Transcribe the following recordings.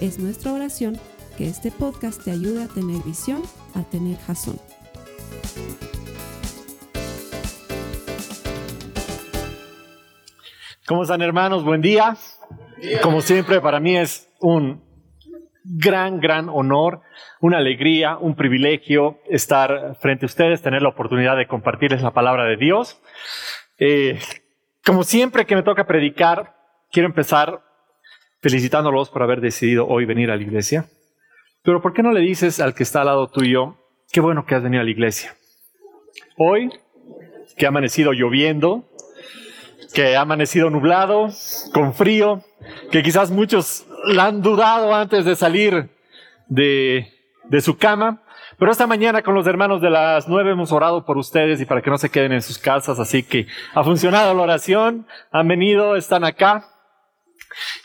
Es nuestra oración que este podcast te ayude a tener visión, a tener jazón. ¿Cómo están hermanos? Buen día. Como siempre, para mí es un gran, gran honor, una alegría, un privilegio estar frente a ustedes, tener la oportunidad de compartirles la palabra de Dios. Eh, como siempre que me toca predicar, quiero empezar felicitándolos por haber decidido hoy venir a la iglesia. Pero ¿por qué no le dices al que está al lado tuyo, qué bueno que has venido a la iglesia? Hoy, que ha amanecido lloviendo, que ha amanecido nublado, con frío, que quizás muchos la han dudado antes de salir de, de su cama. Pero esta mañana con los hermanos de las nueve hemos orado por ustedes y para que no se queden en sus casas, así que ha funcionado la oración, han venido, están acá.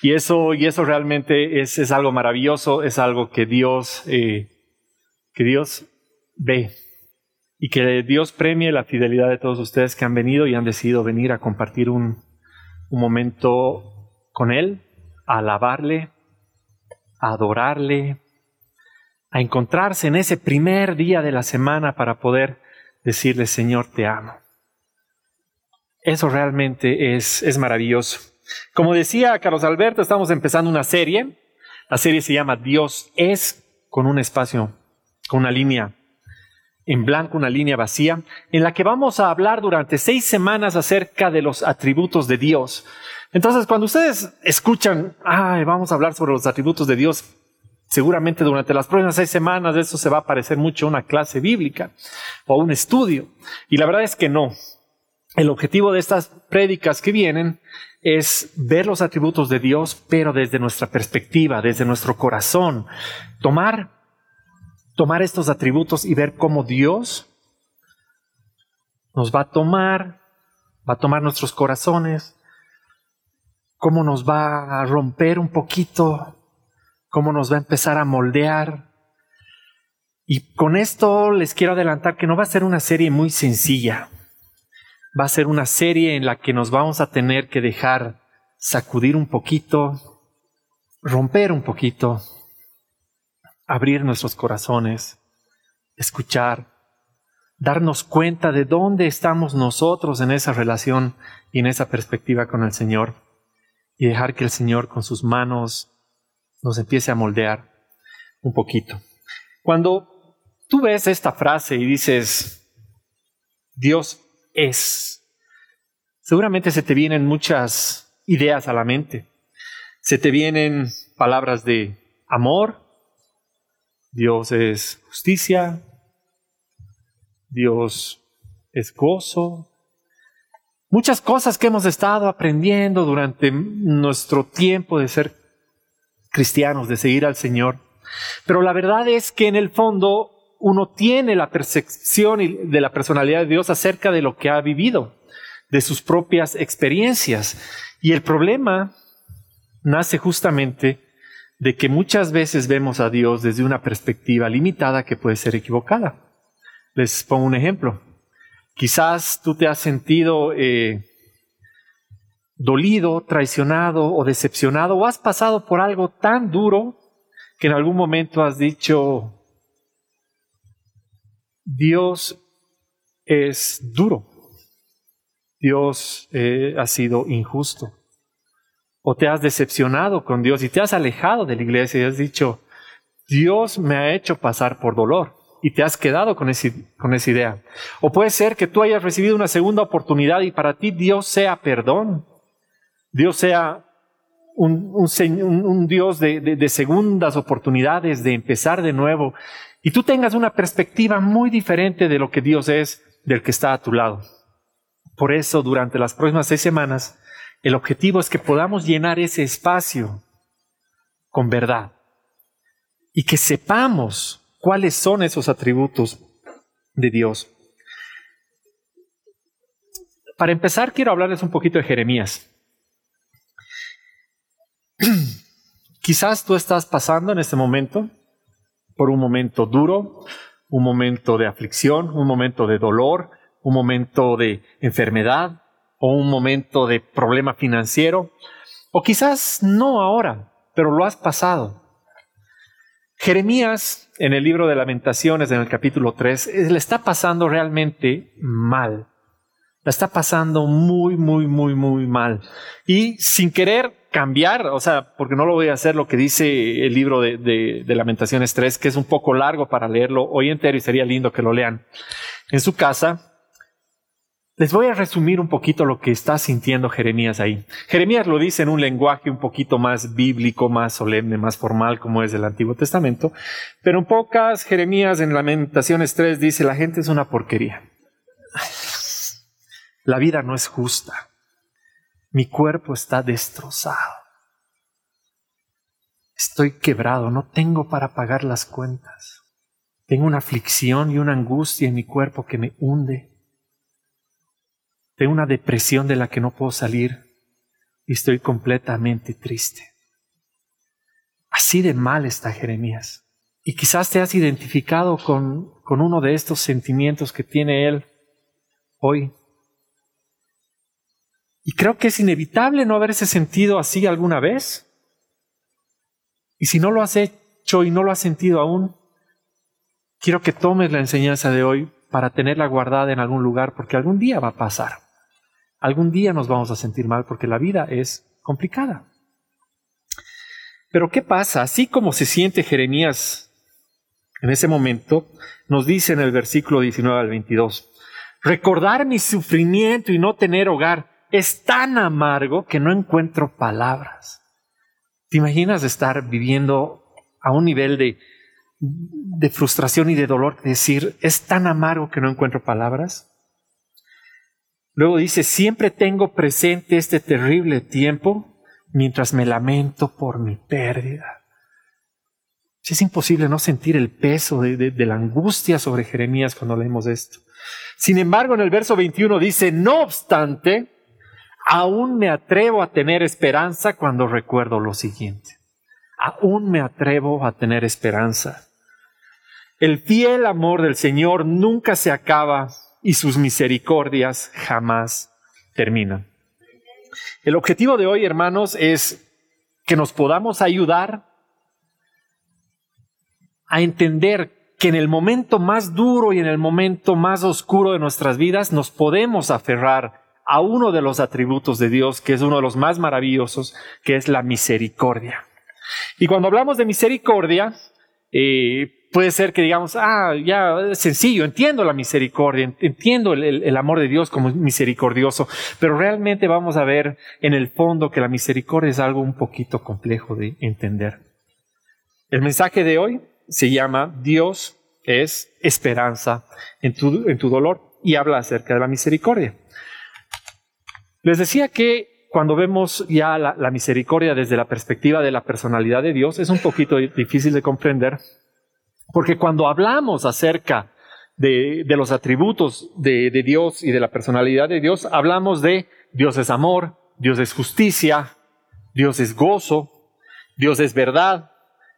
Y eso, y eso realmente es, es algo maravilloso, es algo que Dios, eh, que Dios ve y que Dios premie la fidelidad de todos ustedes que han venido y han decidido venir a compartir un, momento con Él, a alabarle, a adorarle, a encontrarse en ese primer día de la semana para poder decirle, Señor, te amo. Eso realmente es, es maravilloso. Como decía Carlos Alberto, estamos empezando una serie. La serie se llama Dios es, con un espacio, con una línea en blanco, una línea vacía, en la que vamos a hablar durante seis semanas acerca de los atributos de Dios. Entonces, cuando ustedes escuchan, ay, vamos a hablar sobre los atributos de Dios, seguramente durante las próximas seis semanas eso se va a parecer mucho a una clase bíblica o a un estudio. Y la verdad es que no. El objetivo de estas prédicas que vienen es ver los atributos de Dios, pero desde nuestra perspectiva, desde nuestro corazón. Tomar, tomar estos atributos y ver cómo Dios nos va a tomar, va a tomar nuestros corazones, cómo nos va a romper un poquito, cómo nos va a empezar a moldear. Y con esto les quiero adelantar que no va a ser una serie muy sencilla va a ser una serie en la que nos vamos a tener que dejar sacudir un poquito, romper un poquito, abrir nuestros corazones, escuchar, darnos cuenta de dónde estamos nosotros en esa relación y en esa perspectiva con el Señor y dejar que el Señor con sus manos nos empiece a moldear un poquito. Cuando tú ves esta frase y dices, Dios es. Seguramente se te vienen muchas ideas a la mente. Se te vienen palabras de amor, Dios es justicia, Dios es gozo, muchas cosas que hemos estado aprendiendo durante nuestro tiempo de ser cristianos, de seguir al Señor. Pero la verdad es que en el fondo uno tiene la percepción de la personalidad de Dios acerca de lo que ha vivido, de sus propias experiencias. Y el problema nace justamente de que muchas veces vemos a Dios desde una perspectiva limitada que puede ser equivocada. Les pongo un ejemplo. Quizás tú te has sentido eh, dolido, traicionado o decepcionado o has pasado por algo tan duro que en algún momento has dicho, Dios es duro. Dios eh, ha sido injusto. O te has decepcionado con Dios y te has alejado de la iglesia y has dicho, Dios me ha hecho pasar por dolor y te has quedado con, esa idea. O puede ser que tú hayas recibido una segunda oportunidad y para ti Dios sea perdón. Dios sea un, Dios de segundas oportunidades, de empezar de nuevo y tú tengas una perspectiva muy diferente de lo que Dios es del que está a tu lado. Por eso, durante las próximas seis semanas, el objetivo es que podamos llenar ese espacio con verdad. y que sepamos cuáles son esos atributos de Dios. Para empezar, quiero hablarles un poquito de Jeremías. Quizás tú estás pasando en este momento por un momento duro, un momento de aflicción, un momento de dolor, un momento de enfermedad o un momento de problema financiero, o quizás no ahora, pero lo has pasado. Jeremías, en el libro de lamentaciones, en el capítulo 3, le está pasando realmente mal. La está pasando muy, muy, muy, muy mal. Y sin querer cambiar, o sea, porque no lo voy a hacer lo que dice el libro de, de, Lamentaciones 3, que es un poco largo para leerlo hoy entero y sería lindo que lo lean en su casa. Les voy a resumir un poquito lo que está sintiendo Jeremías ahí. Jeremías lo dice en un lenguaje un poquito más bíblico, más solemne, más formal, como es del Antiguo Testamento, pero en pocas, Jeremías en Lamentaciones 3 dice, la gente es una porquería. La vida no es justa. Mi cuerpo está destrozado. Estoy quebrado, no tengo para pagar las cuentas. Tengo una aflicción y una angustia en mi cuerpo que me hunde de una depresión de la que no puedo salir y estoy completamente triste. Así de mal está Jeremías. Y quizás te has identificado con, con uno de estos sentimientos que tiene él hoy. Y creo que es inevitable no haberse sentido así alguna vez. Y si no lo has hecho y no lo has sentido aún, quiero que tomes la enseñanza de hoy para tenerla guardada en algún lugar, porque algún día va a pasar. Algún día nos vamos a sentir mal porque la vida es complicada. Pero ¿qué pasa? Así como se siente Jeremías en ese momento, nos dice en el versículo 19 al 22, recordar mi sufrimiento y no tener hogar es tan amargo que no encuentro palabras. ¿Te imaginas estar viviendo a un nivel de, de frustración y de dolor? Decir, es tan amargo que no encuentro palabras. Luego dice, siempre tengo presente este terrible tiempo mientras me lamento por mi pérdida. Es imposible no sentir el peso de, la angustia sobre Jeremías cuando leemos esto. Sin embargo, en el verso 21 dice, no obstante, aún me atrevo a tener esperanza cuando recuerdo lo siguiente. Aún me atrevo a tener esperanza. El fiel amor del Señor nunca se acaba y sus misericordias jamás terminan. El objetivo de hoy, hermanos, es que nos podamos ayudar a entender que en el momento más duro y en el momento más oscuro de nuestras vidas nos podemos aferrar a uno de los atributos de Dios, que es uno de los más maravillosos, que es la misericordia. Y cuando hablamos de misericordia, eh, puede ser que digamos, ah, ya es sencillo, entiendo la misericordia, entiendo el, amor de Dios como misericordioso, pero realmente vamos a ver en el fondo que la misericordia es algo un poquito complejo de entender. El mensaje de hoy se llama Dios es esperanza en tu, en tu dolor y habla acerca de la misericordia. Les decía que cuando vemos ya la misericordia desde la perspectiva de la personalidad de Dios es un poquito difícil de comprender porque cuando hablamos acerca de, los atributos de, Dios y de la personalidad de Dios, hablamos de Dios es amor, Dios es justicia, Dios es gozo, Dios es verdad,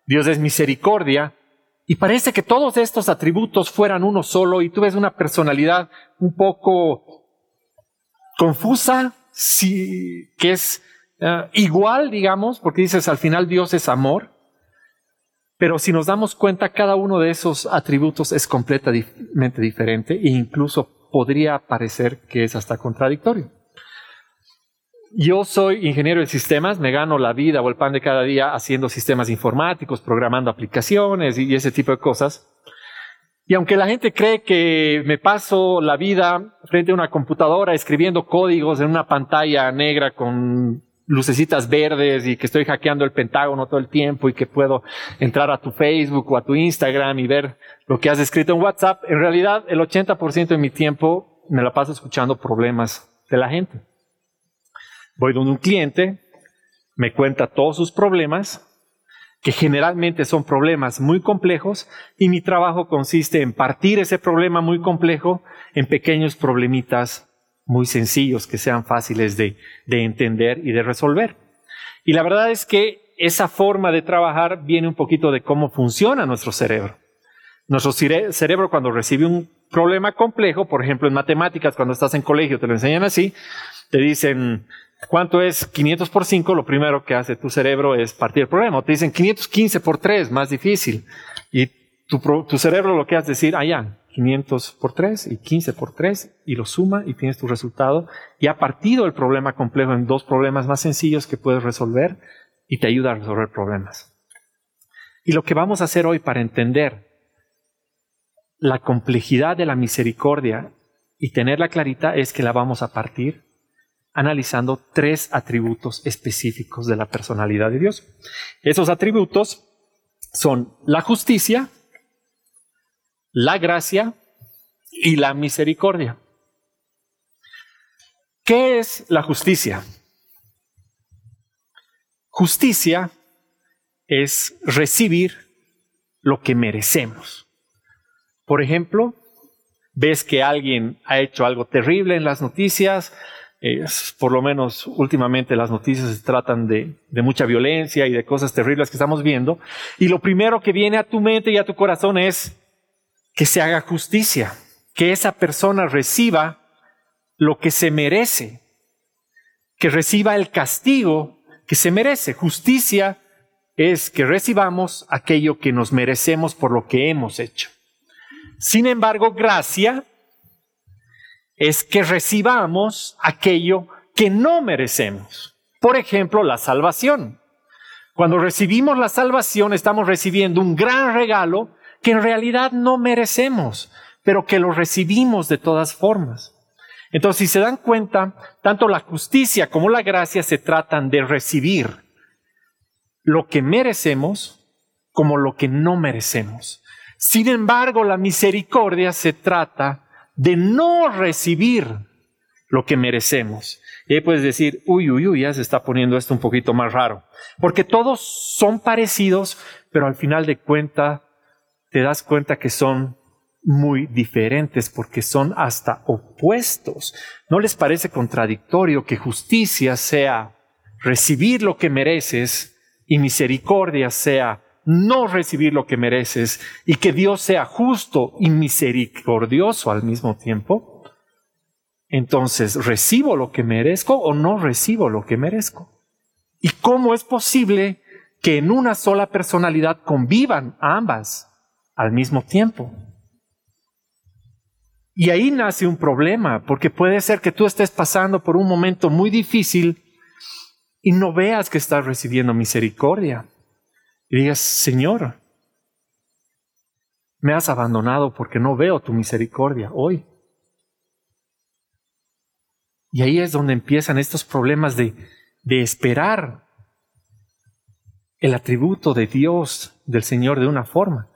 Dios es misericordia. Y parece que todos estos atributos fueran uno solo y tú ves una personalidad un poco confusa, que es eh, igual, digamos, porque dices al final Dios es amor, pero si nos damos cuenta, cada uno de esos atributos es completamente diferente e incluso podría parecer que es hasta contradictorio. Yo soy ingeniero de sistemas, me gano la vida o el pan de cada día haciendo sistemas informáticos, programando aplicaciones y ese tipo de cosas. Y aunque la gente cree que me paso la vida frente a una computadora escribiendo códigos en una pantalla negra con lucecitas verdes y que estoy hackeando el Pentágono todo el tiempo y que puedo entrar a tu Facebook o a tu Instagram y ver lo que has escrito en WhatsApp, en realidad el 80% de mi tiempo me la paso escuchando problemas de la gente. Voy donde un cliente, me cuenta todos sus problemas que generalmente son problemas muy complejos, y mi trabajo consiste en partir ese problema muy complejo en pequeños problemitas muy sencillos que sean fáciles de, de entender y de resolver. Y la verdad es que esa forma de trabajar viene un poquito de cómo funciona nuestro cerebro. Nuestro cerebro cuando recibe un problema complejo, por ejemplo en matemáticas, cuando estás en colegio te lo enseñan así, te dicen, ¿cuánto es 500 por 5? Lo primero que hace tu cerebro es partir el problema. te dicen 515 por 3, más difícil. Y tu, cerebro lo que hace es decir, ah, ya, 500 por 3 y 15 por 3 y lo suma y tienes tu resultado. Y ha partido el problema complejo en dos problemas más sencillos que puedes resolver y te ayuda a resolver problemas. Y lo que vamos a hacer hoy para entender la complejidad de la misericordia y tenerla clarita es que la vamos a partir analizando tres atributos específicos de la personalidad de Dios. Esos atributos son la justicia, la gracia y la misericordia. ¿Qué es la justicia? Justicia es recibir lo que merecemos. Por ejemplo, ves que alguien ha hecho algo terrible en las noticias, por lo menos últimamente las noticias se tratan de, de, mucha violencia y de cosas terribles que estamos viendo, y lo primero que viene a tu mente y a tu corazón es, que se haga justicia, que esa persona reciba lo que se merece, que reciba el castigo que se merece. Justicia es que recibamos aquello que nos merecemos por lo que hemos hecho. Sin embargo, gracia es que recibamos aquello que no merecemos. Por ejemplo, la salvación. Cuando recibimos la salvación estamos recibiendo un gran regalo que en realidad no merecemos, pero que lo recibimos de todas formas. Entonces, si se dan cuenta, tanto la justicia como la gracia se tratan de recibir lo que merecemos como lo que no merecemos. Sin embargo, la misericordia se trata de no recibir lo que merecemos. Y ahí puedes decir, uy, uy, uy, ya se está poniendo esto un poquito más raro. Porque todos son parecidos, pero al final de cuentas te das cuenta que son muy diferentes porque son hasta opuestos. ¿No les parece contradictorio que justicia sea recibir lo que mereces y misericordia sea no recibir lo que mereces y que Dios sea justo y misericordioso al mismo tiempo? Entonces, ¿recibo lo que merezco o no recibo lo que merezco? ¿Y cómo es posible que en una sola personalidad convivan ambas? al mismo tiempo. Y ahí nace un problema, porque puede ser que tú estés pasando por un momento muy difícil y no veas que estás recibiendo misericordia. Y digas, Señor, me has abandonado porque no veo tu misericordia hoy. Y ahí es donde empiezan estos problemas de, de esperar el atributo de Dios, del Señor, de una forma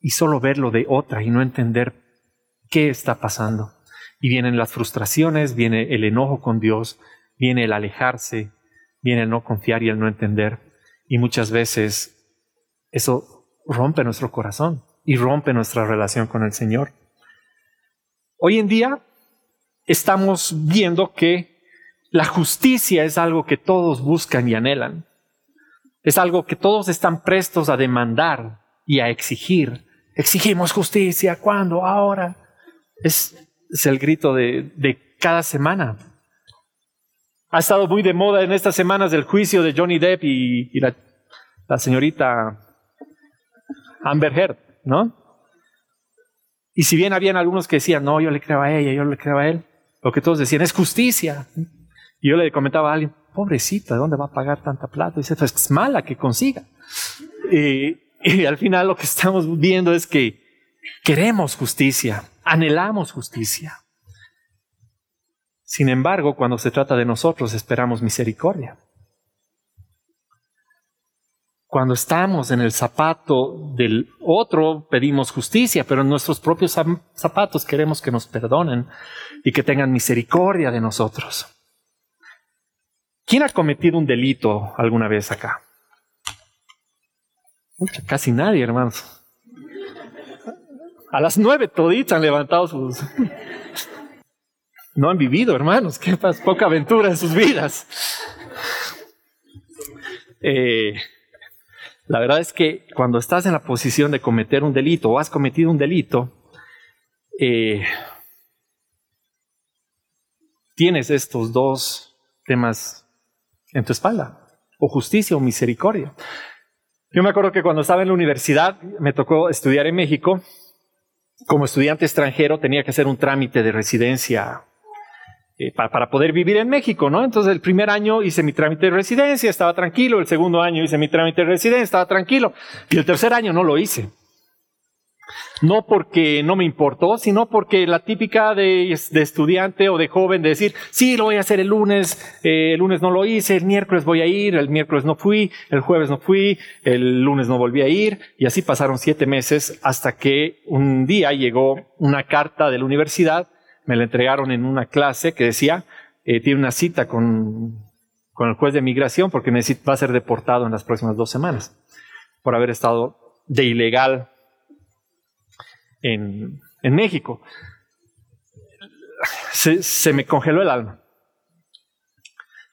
y solo verlo de otra y no entender qué está pasando. Y vienen las frustraciones, viene el enojo con Dios, viene el alejarse, viene el no confiar y el no entender. Y muchas veces eso rompe nuestro corazón y rompe nuestra relación con el Señor. Hoy en día estamos viendo que la justicia es algo que todos buscan y anhelan. Es algo que todos están prestos a demandar y a exigir. Exigimos justicia. ¿Cuándo? Ahora. Es, el grito de, cada semana. Ha estado muy de moda en estas semanas el juicio de Johnny Depp y, la, señorita Amber Heard, ¿no? Y si bien habían algunos que decían, no, yo le creo a ella, yo le creo a él, lo que todos decían es justicia. Y yo le comentaba a alguien, pobrecita, ¿de dónde va a pagar tanta plata? Y dice, pues es mala que consiga. Y al final lo que estamos viendo es que queremos justicia, anhelamos justicia. Sin embargo, cuando se trata de nosotros, esperamos misericordia. Cuando estamos en el zapato del otro, pedimos justicia, pero en nuestros propios zapatos queremos que nos perdonen y que tengan misericordia de nosotros. ¿Quién ha cometido un delito alguna vez acá? casi nadie, hermanos. A las nueve toditos han levantado sus... No han vivido, hermanos. Qué poca aventura en sus vidas. Eh, la verdad es que cuando estás en la posición de cometer un delito o has cometido un delito, eh, tienes estos dos temas en tu espalda, o justicia o misericordia. Yo me acuerdo que cuando estaba en la universidad me tocó estudiar en México. Como estudiante extranjero tenía que hacer un trámite de residencia eh, para, poder vivir en México, ¿no? Entonces el primer año hice mi trámite de residencia, estaba tranquilo, el segundo año hice mi trámite de residencia, estaba tranquilo, y el tercer año no lo hice. No porque no me importó, sino porque la típica de, estudiante o de joven de decir, sí, lo voy a hacer el lunes, eh, el lunes no lo hice, el miércoles voy a ir, el miércoles no fui, el jueves no fui, el lunes no volví a ir, y así pasaron siete meses hasta que un día llegó una carta de la universidad me la entregaron en una clase que decía, eh, tiene una cita con, con, el juez de migración porque va a ser deportado en las próximas dos semanas por haber estado de ilegal en, en México. Se, me congeló el alma.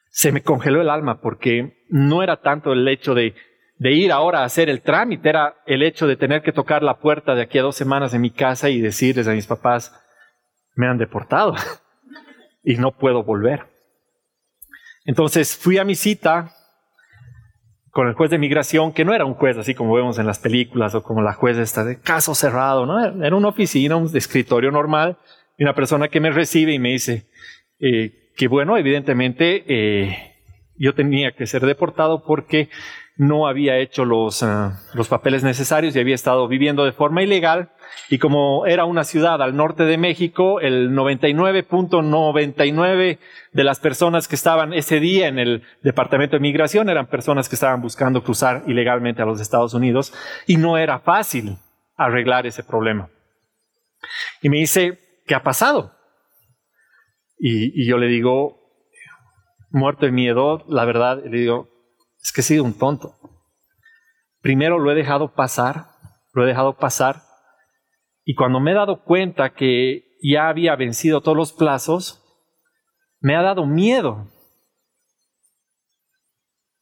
Se me congeló el alma porque no era tanto el hecho de, de ir ahora a hacer el trámite, era el hecho de tener que tocar la puerta de aquí a dos semanas de mi casa y decirles a mis papás, me han deportado y no puedo volver. Entonces fui a mi cita con el juez de migración, que no era un juez así como vemos en las películas o como la jueza está de caso cerrado, ¿no? Era una oficina, un escritorio normal, y una persona que me recibe y me dice eh, que bueno, evidentemente eh, yo tenía que ser deportado porque no había hecho los, ah, los papeles necesarios y había estado viviendo de forma ilegal. Y como era una ciudad al norte de México, el 99.99 de las personas que estaban ese día en el Departamento de Migración eran personas que estaban buscando cruzar ilegalmente a los Estados Unidos y no era fácil arreglar ese problema. Y me dice, ¿qué ha pasado? Y, y yo le digo, muerto de miedo, la verdad, le digo, es que he sido un tonto. Primero lo he dejado pasar, lo he dejado pasar, y cuando me he dado cuenta que ya había vencido todos los plazos, me ha dado miedo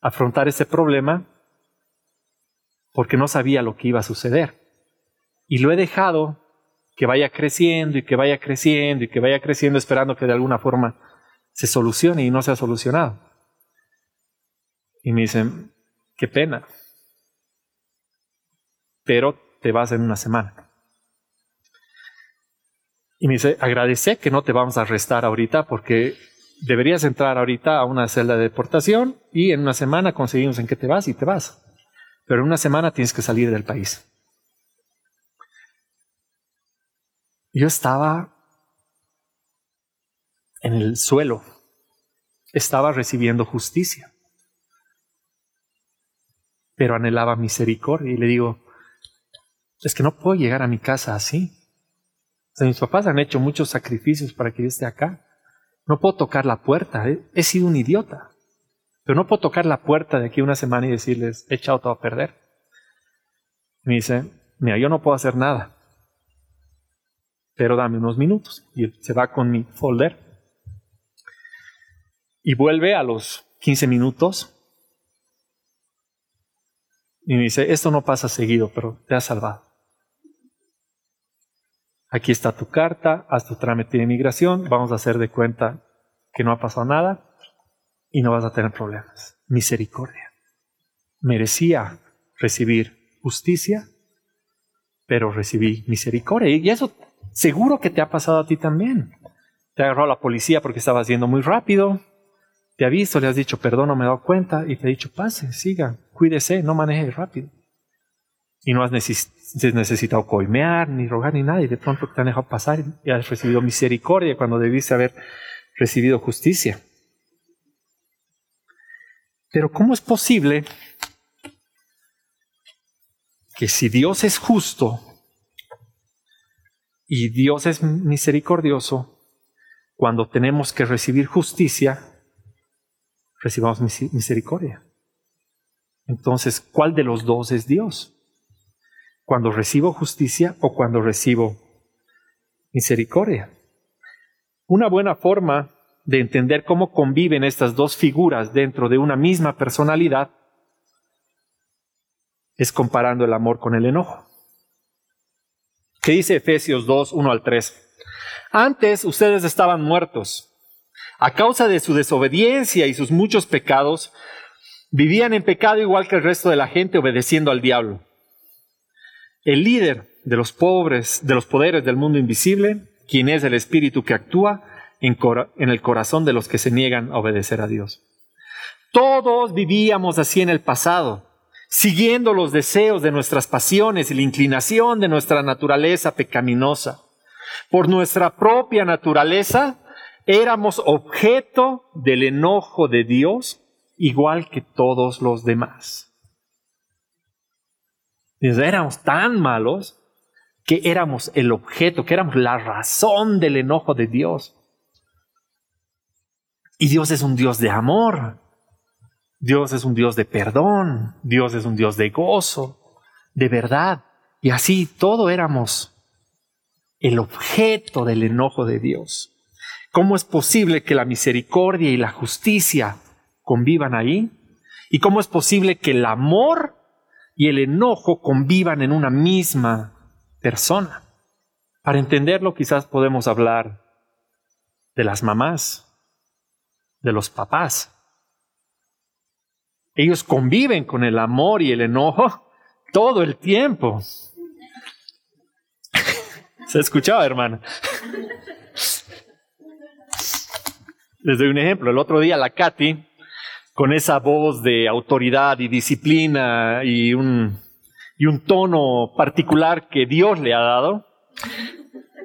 afrontar ese problema porque no sabía lo que iba a suceder. Y lo he dejado que vaya creciendo y que vaya creciendo y que vaya creciendo esperando que de alguna forma se solucione y no se ha solucionado. Y me dicen, qué pena, pero te vas en una semana. Y me dice, agradece que no te vamos a arrestar ahorita porque deberías entrar ahorita a una celda de deportación y en una semana conseguimos en qué te vas y te vas. Pero en una semana tienes que salir del país. Yo estaba en el suelo, estaba recibiendo justicia pero anhelaba misericordia. Y le digo, es que no puedo llegar a mi casa así. mis papás han hecho muchos sacrificios para que yo esté acá. No puedo tocar la puerta, he, sido un idiota. Pero no puedo tocar la puerta de aquí una semana y decirles, he echado todo a perder. me dice, mira, yo no puedo hacer nada, pero dame unos minutos. Y se va con mi folder. Y vuelve a los 15 minutos y me dice, esto no pasa seguido, pero te has salvado. Aquí está tu carta, haz tu trámite de inmigración, vamos a hacer de cuenta que no ha pasado nada y no vas a tener problemas. Misericordia. Merecía recibir justicia, pero recibí misericordia. Y eso seguro que te ha pasado a ti también. Te agarró la policía porque estabas yendo muy rápido, te ha visto, le has dicho, perdón, no me he dado cuenta, y te ha dicho, pase, siga, cuídese, no maneje rápido. Y no has necesitado coimear, ni rogar, ni nada, y de pronto te han dejado pasar y has recibido misericordia cuando debiste haber recibido justicia. Pero ¿cómo es posible que si Dios es justo y Dios es misericordioso, cuando tenemos que recibir justicia, recibamos misericordia. Entonces, ¿cuál de los dos es Dios? ¿Cuando recibo justicia o cuando recibo misericordia? Una buena forma de entender cómo conviven estas dos figuras dentro de una misma personalidad es comparando el amor con el enojo. ¿Qué dice Efesios 2, 1 al 3? Antes ustedes estaban muertos. A causa de su desobediencia y sus muchos pecados, vivían en pecado igual que el resto de la gente obedeciendo al diablo. El líder de los pobres, de los poderes del mundo invisible, quien es el espíritu que actúa en, en el corazón de los que se niegan a obedecer a Dios. Todos vivíamos así en el pasado siguiendo los deseos de nuestras pasiones y la inclinación de nuestra naturaleza pecaminosa. Por nuestra propia naturaleza éramos objeto del enojo de Dios igual que todos los demás. éramos tan malos que éramos el objeto, que éramos la razón del enojo de Dios. Y Dios es un Dios de amor. Dios es un Dios de perdón, Dios es un Dios de gozo, de verdad. Y así todo éramos el objeto del enojo de Dios. ¿Cómo es posible que la misericordia y la justicia convivan ahí? ¿Y cómo es posible que el amor y el enojo convivan en una misma persona? Para entenderlo quizás podemos hablar de las mamás, de los papás. Ellos conviven con el amor y el enojo todo el tiempo. ¿Se escuchaba, hermano? Les doy un ejemplo. El otro día la Katy, con esa voz de autoridad y disciplina y un, tono particular que Dios le ha dado,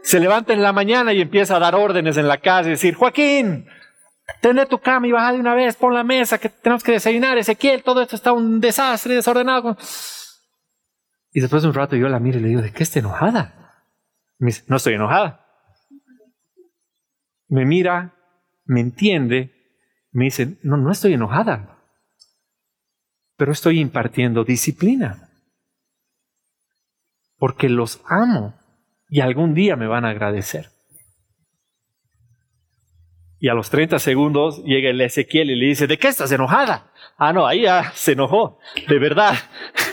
se levanta en la mañana y empieza a dar órdenes en la casa y decir, Joaquín, Tener tu cama y baja de una vez, pon la mesa, que tenemos que desayunar, Ezequiel, todo esto está un desastre, desordenado. Y después de un rato yo la miro y le digo, ¿de qué está enojada? Me dice, no estoy enojada. Me mira, me entiende, me dice, no, no estoy enojada, pero estoy impartiendo disciplina. Porque los amo y algún día me van a agradecer. Y a los 30 segundos llega el Ezequiel y le dice, ¿de qué estás enojada? Ah, no, ahí ya se enojó, de verdad.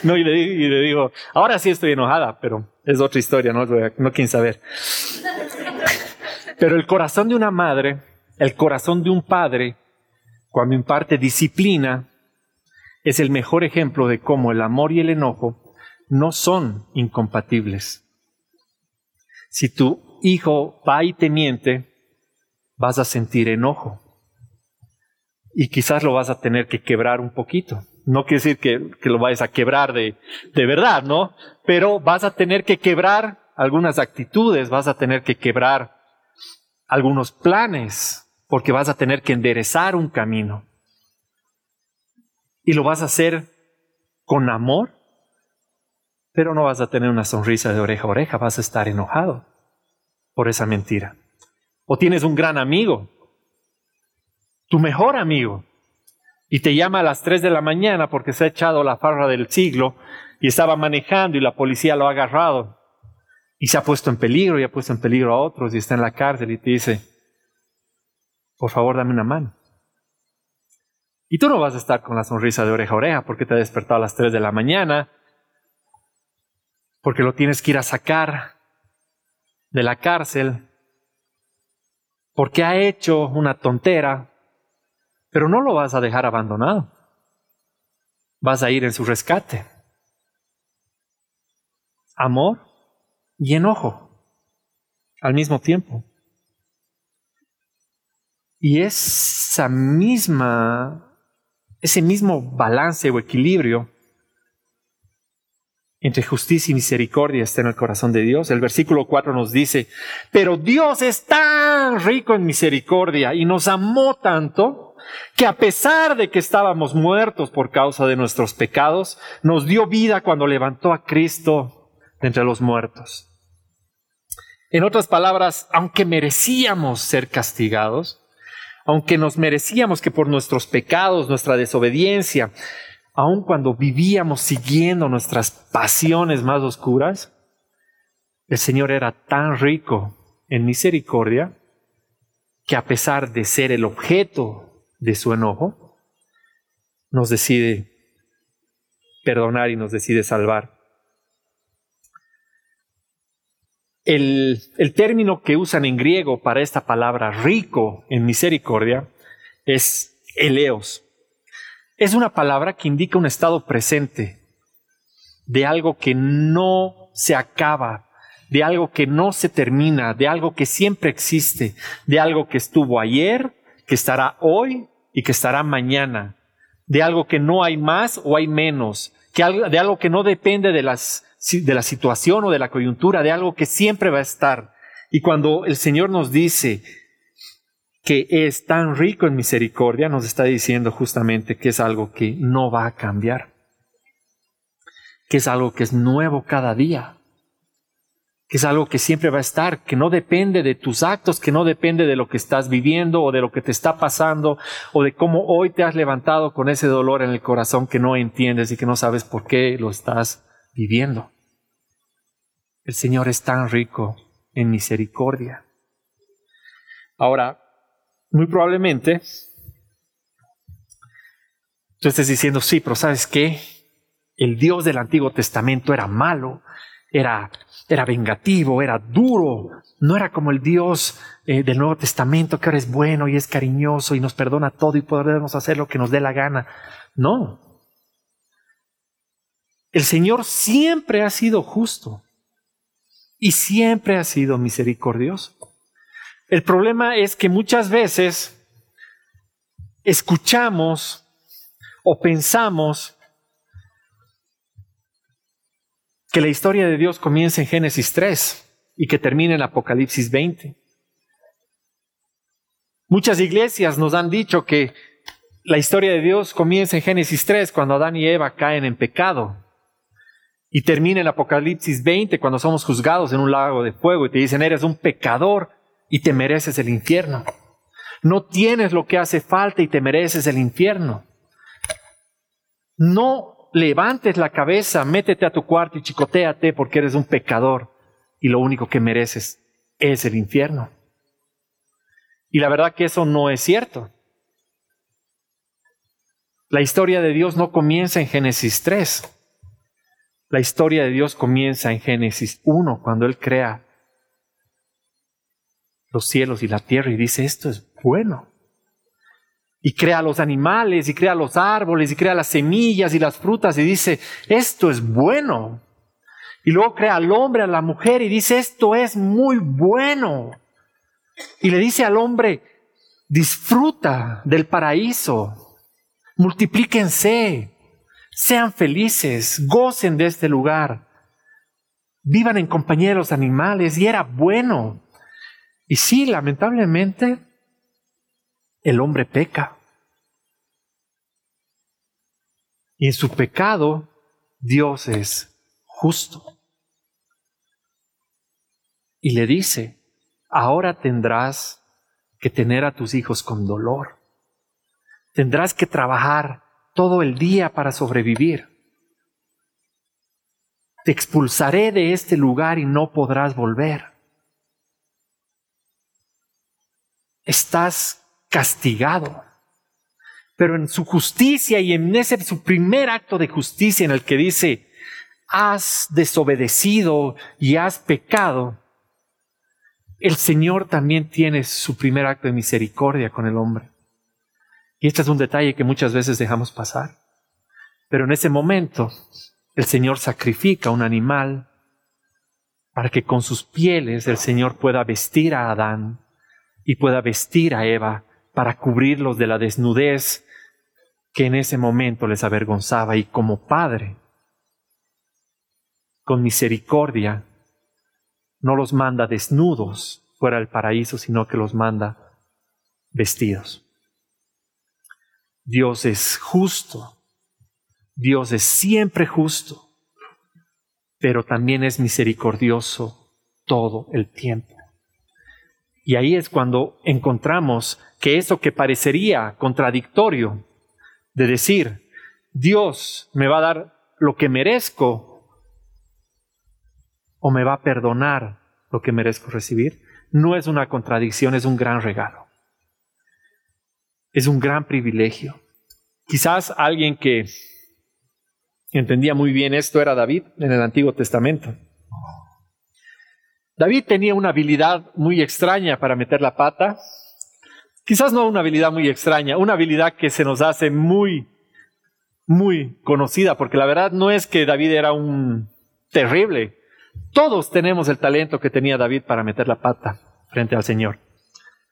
No, y le, digo, ahora sí estoy enojada, pero es otra historia, no, no quieren saber. Pero el corazón de una madre, el corazón de un padre, cuando imparte disciplina, es el mejor ejemplo de cómo el amor y el enojo no son incompatibles. Si tu hijo va y te miente, vas a sentir enojo. Y quizás lo vas a tener que quebrar un poquito. No quiere decir que, lo vayas a quebrar de, de verdad, ¿no? Pero vas a tener que quebrar algunas actitudes, vas a tener que quebrar algunos planes, porque vas a tener que enderezar un camino. Y lo vas a hacer con amor, pero no vas a tener una sonrisa de oreja a oreja, vas a estar enojado por esa mentira. O tienes un gran amigo, tu mejor amigo, y te llama a las 3 de la mañana porque se ha echado la farra del siglo y estaba manejando y la policía lo ha agarrado y se ha puesto en peligro y ha puesto en peligro a otros y está en la cárcel y te dice, por favor dame una mano. Y tú no vas a estar con la sonrisa de oreja a oreja porque te ha despertado a las 3 de la mañana, porque lo tienes que ir a sacar de la cárcel porque ha hecho una tontera, pero no lo vas a dejar abandonado. Vas a ir en su rescate. Amor y enojo al mismo tiempo. Y esa misma, ese mismo balance o equilibrio entre justicia y misericordia está en el corazón de Dios. El versículo 4 nos dice, pero Dios es tan rico en misericordia y nos amó tanto que a pesar de que estábamos muertos por causa de nuestros pecados, nos dio vida cuando levantó a Cristo de entre los muertos. En otras palabras, aunque merecíamos ser castigados, aunque nos merecíamos que por nuestros pecados, nuestra desobediencia, aun cuando vivíamos siguiendo nuestras pasiones más oscuras, el Señor era tan rico en misericordia que a pesar de ser el objeto de su enojo, nos decide perdonar y nos decide salvar. El, término que usan en griego para esta palabra rico en misericordia es eleos. Es una palabra que indica un estado presente de algo que no se acaba, de algo que no se termina, de algo que siempre existe, de algo que estuvo ayer, que estará hoy y que estará mañana, de algo que no hay más o hay menos, que de algo que no depende de las de la situación o de la coyuntura, de algo que siempre va a estar. Y cuando el Señor nos dice que es tan rico en misericordia, nos está diciendo justamente que es algo que no va a cambiar, que es algo que es nuevo cada día, que es algo que siempre va a estar, que no depende de tus actos, que no depende de lo que estás viviendo o de lo que te está pasando o de cómo hoy te has levantado con ese dolor en el corazón que no entiendes y que no sabes por qué lo estás viviendo. El Señor es tan rico en misericordia. Ahora, muy probablemente, tú estés diciendo, sí, pero ¿sabes qué? El Dios del Antiguo Testamento era malo, era, era vengativo, era duro, no era como el Dios eh, del Nuevo Testamento que ahora es bueno y es cariñoso y nos perdona todo y podemos hacer lo que nos dé la gana. No, el Señor siempre ha sido justo y siempre ha sido misericordioso. El problema es que muchas veces escuchamos o pensamos que la historia de Dios comienza en Génesis 3 y que termina en Apocalipsis 20. Muchas iglesias nos han dicho que la historia de Dios comienza en Génesis 3 cuando Adán y Eva caen en pecado y termina en Apocalipsis 20 cuando somos juzgados en un lago de fuego y te dicen, eres un pecador y te mereces el infierno. No tienes lo que hace falta y te mereces el infierno. No levantes la cabeza, métete a tu cuarto y chicoteate porque eres un pecador y lo único que mereces es el infierno. Y la verdad que eso no es cierto. La historia de Dios no comienza en Génesis 3. La historia de Dios comienza en Génesis 1, cuando Él crea los cielos y la tierra y dice, esto es bueno. Y crea los animales y crea los árboles y crea las semillas y las frutas y dice, esto es bueno. Y luego crea al hombre, a la mujer y dice, esto es muy bueno. Y le dice al hombre, disfruta del paraíso, multiplíquense, sean felices, gocen de este lugar, vivan en compañía de los animales y era bueno. Y sí, lamentablemente, el hombre peca. Y en su pecado, Dios es justo. Y le dice, ahora tendrás que tener a tus hijos con dolor. Tendrás que trabajar todo el día para sobrevivir. Te expulsaré de este lugar y no podrás volver. Estás castigado. Pero en su justicia y en ese su primer acto de justicia en el que dice, has desobedecido y has pecado, el Señor también tiene su primer acto de misericordia con el hombre. Y este es un detalle que muchas veces dejamos pasar. Pero en ese momento el Señor sacrifica un animal para que con sus pieles el Señor pueda vestir a Adán y pueda vestir a Eva para cubrirlos de la desnudez que en ese momento les avergonzaba. Y como Padre, con misericordia, no los manda desnudos fuera del paraíso, sino que los manda vestidos. Dios es justo, Dios es siempre justo, pero también es misericordioso todo el tiempo. Y ahí es cuando encontramos que eso que parecería contradictorio de decir, Dios me va a dar lo que merezco o me va a perdonar lo que merezco recibir, no es una contradicción, es un gran regalo. Es un gran privilegio. Quizás alguien que entendía muy bien esto era David en el Antiguo Testamento. David tenía una habilidad muy extraña para meter la pata. Quizás no una habilidad muy extraña, una habilidad que se nos hace muy, muy conocida, porque la verdad no es que David era un terrible. Todos tenemos el talento que tenía David para meter la pata frente al Señor.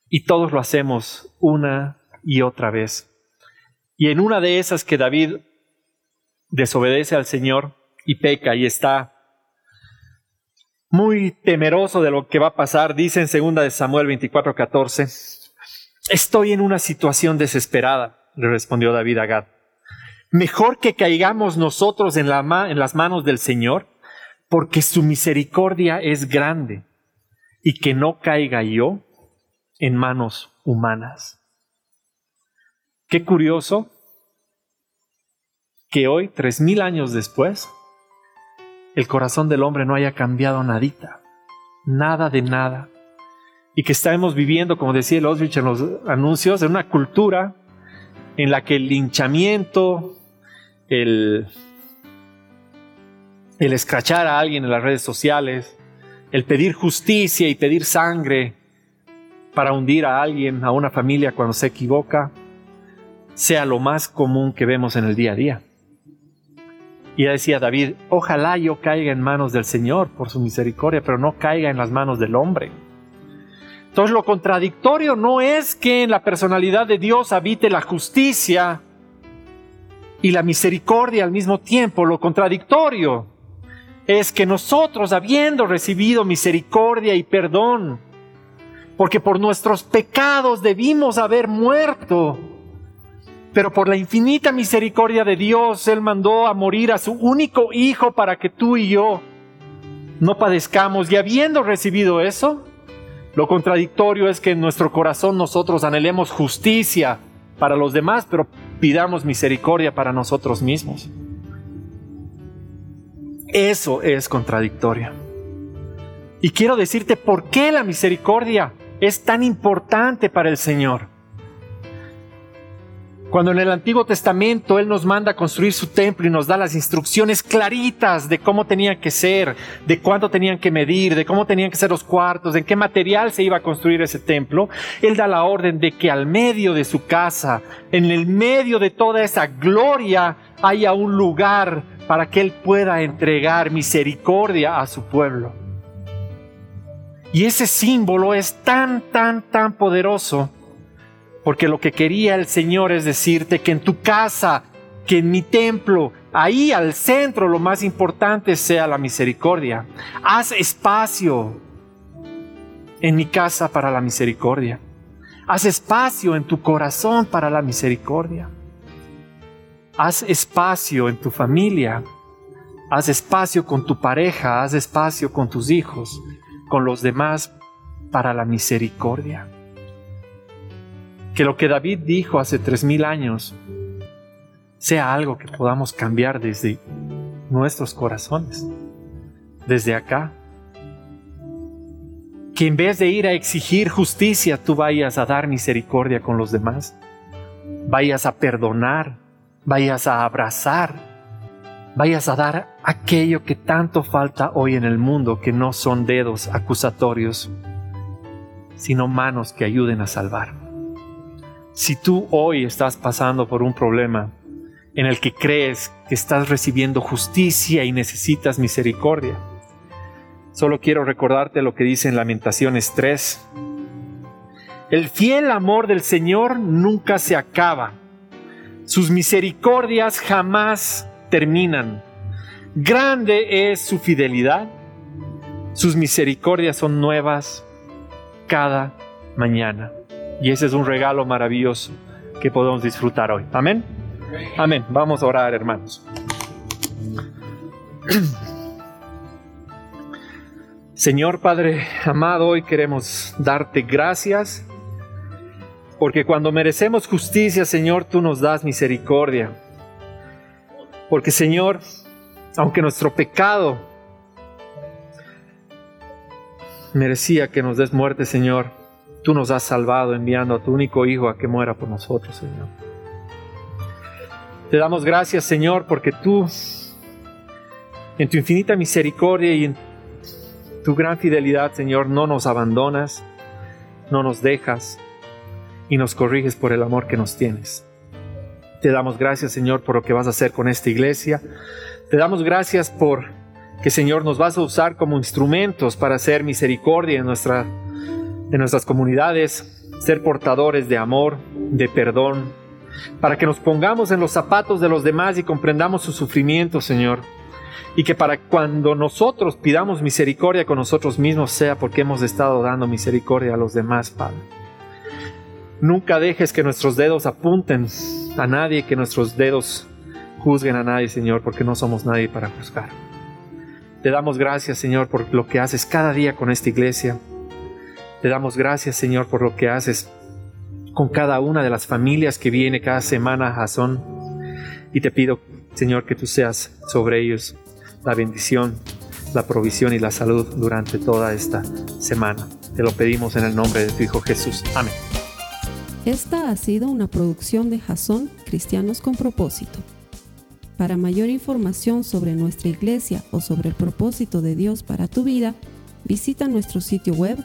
Y todos lo hacemos una y otra vez. Y en una de esas que David desobedece al Señor y peca y está muy temeroso de lo que va a pasar, dice en segunda de Samuel 24:14, estoy en una situación desesperada, le respondió David a Gad. Mejor que caigamos nosotros en, la en las manos del Señor, porque su misericordia es grande, y que no caiga yo en manos humanas. Qué curioso que hoy, tres mil años después, el corazón del hombre no haya cambiado nadita, nada de nada, y que estamos viviendo, como decía el Oswich en los anuncios, en una cultura en la que el linchamiento, el, el escrachar a alguien en las redes sociales, el pedir justicia y pedir sangre para hundir a alguien, a una familia cuando se equivoca, sea lo más común que vemos en el día a día. Y ya decía David, ojalá yo caiga en manos del Señor por su misericordia, pero no caiga en las manos del hombre. Entonces lo contradictorio no es que en la personalidad de Dios habite la justicia y la misericordia al mismo tiempo. Lo contradictorio es que nosotros, habiendo recibido misericordia y perdón, porque por nuestros pecados debimos haber muerto, pero por la infinita misericordia de Dios, Él mandó a morir a su único Hijo para que tú y yo no padezcamos. Y habiendo recibido eso, lo contradictorio es que en nuestro corazón nosotros anhelemos justicia para los demás, pero pidamos misericordia para nosotros mismos. Eso es contradictorio. Y quiero decirte por qué la misericordia es tan importante para el Señor. Cuando en el Antiguo Testamento Él nos manda a construir su templo y nos da las instrucciones claritas de cómo tenía que ser, de cuánto tenían que medir, de cómo tenían que ser los cuartos, de qué material se iba a construir ese templo, Él da la orden de que al medio de su casa, en el medio de toda esa gloria, haya un lugar para que Él pueda entregar misericordia a su pueblo. Y ese símbolo es tan, tan, tan poderoso porque lo que quería el Señor es decirte que en tu casa, que en mi templo, ahí al centro lo más importante sea la misericordia. Haz espacio en mi casa para la misericordia. Haz espacio en tu corazón para la misericordia. Haz espacio en tu familia. Haz espacio con tu pareja. Haz espacio con tus hijos, con los demás para la misericordia que lo que David dijo hace tres mil años sea algo que podamos cambiar desde nuestros corazones, desde acá. Que en vez de ir a exigir justicia, tú vayas a dar misericordia con los demás, vayas a perdonar, vayas a abrazar, vayas a dar aquello que tanto falta hoy en el mundo, que no son dedos acusatorios, sino manos que ayuden a salvar. Si tú hoy estás pasando por un problema en el que crees que estás recibiendo justicia y necesitas misericordia, solo quiero recordarte lo que dice en Lamentaciones 3. El fiel amor del Señor nunca se acaba. Sus misericordias jamás terminan. Grande es su fidelidad. Sus misericordias son nuevas cada mañana. Y ese es un regalo maravilloso que podemos disfrutar hoy. Amén. Amén. Vamos a orar, hermanos. Señor Padre amado, hoy queremos darte gracias porque cuando merecemos justicia, Señor, tú nos das misericordia. Porque Señor, aunque nuestro pecado merecía que nos des muerte, Señor, tú nos has salvado enviando a tu único Hijo a que muera por nosotros, Señor. Te damos gracias, Señor, porque tú, en tu infinita misericordia y en tu gran fidelidad, Señor, no nos abandonas, no nos dejas y nos corriges por el amor que nos tienes. Te damos gracias, Señor, por lo que vas a hacer con esta iglesia. Te damos gracias por que, Señor, nos vas a usar como instrumentos para hacer misericordia en, nuestra, en nuestras comunidades, ser portadores de amor, de perdón, para que nos pongamos en los zapatos de los demás y comprendamos su sufrimiento, Señor. Y que para cuando nosotros pidamos misericordia con nosotros mismos sea porque hemos estado dando misericordia a los demás, Padre. Nunca dejes que nuestros dedos apunten a nadie, que nuestros dedos juzguen a nadie, Señor, porque no somos nadie para juzgar. Te damos gracias, Señor, por lo que haces cada día con esta iglesia. Te damos gracias, Señor, por lo que haces con cada una de las familias que viene cada semana a Jason. Y te pido, Señor, que tú seas sobre ellos la bendición, la provisión y la salud durante toda esta semana. Te lo pedimos en el nombre de tu Hijo Jesús. Amén. Esta ha sido una producción de Jason Cristianos con Propósito. Para mayor información sobre nuestra iglesia o sobre el propósito de Dios para tu vida, visita nuestro sitio web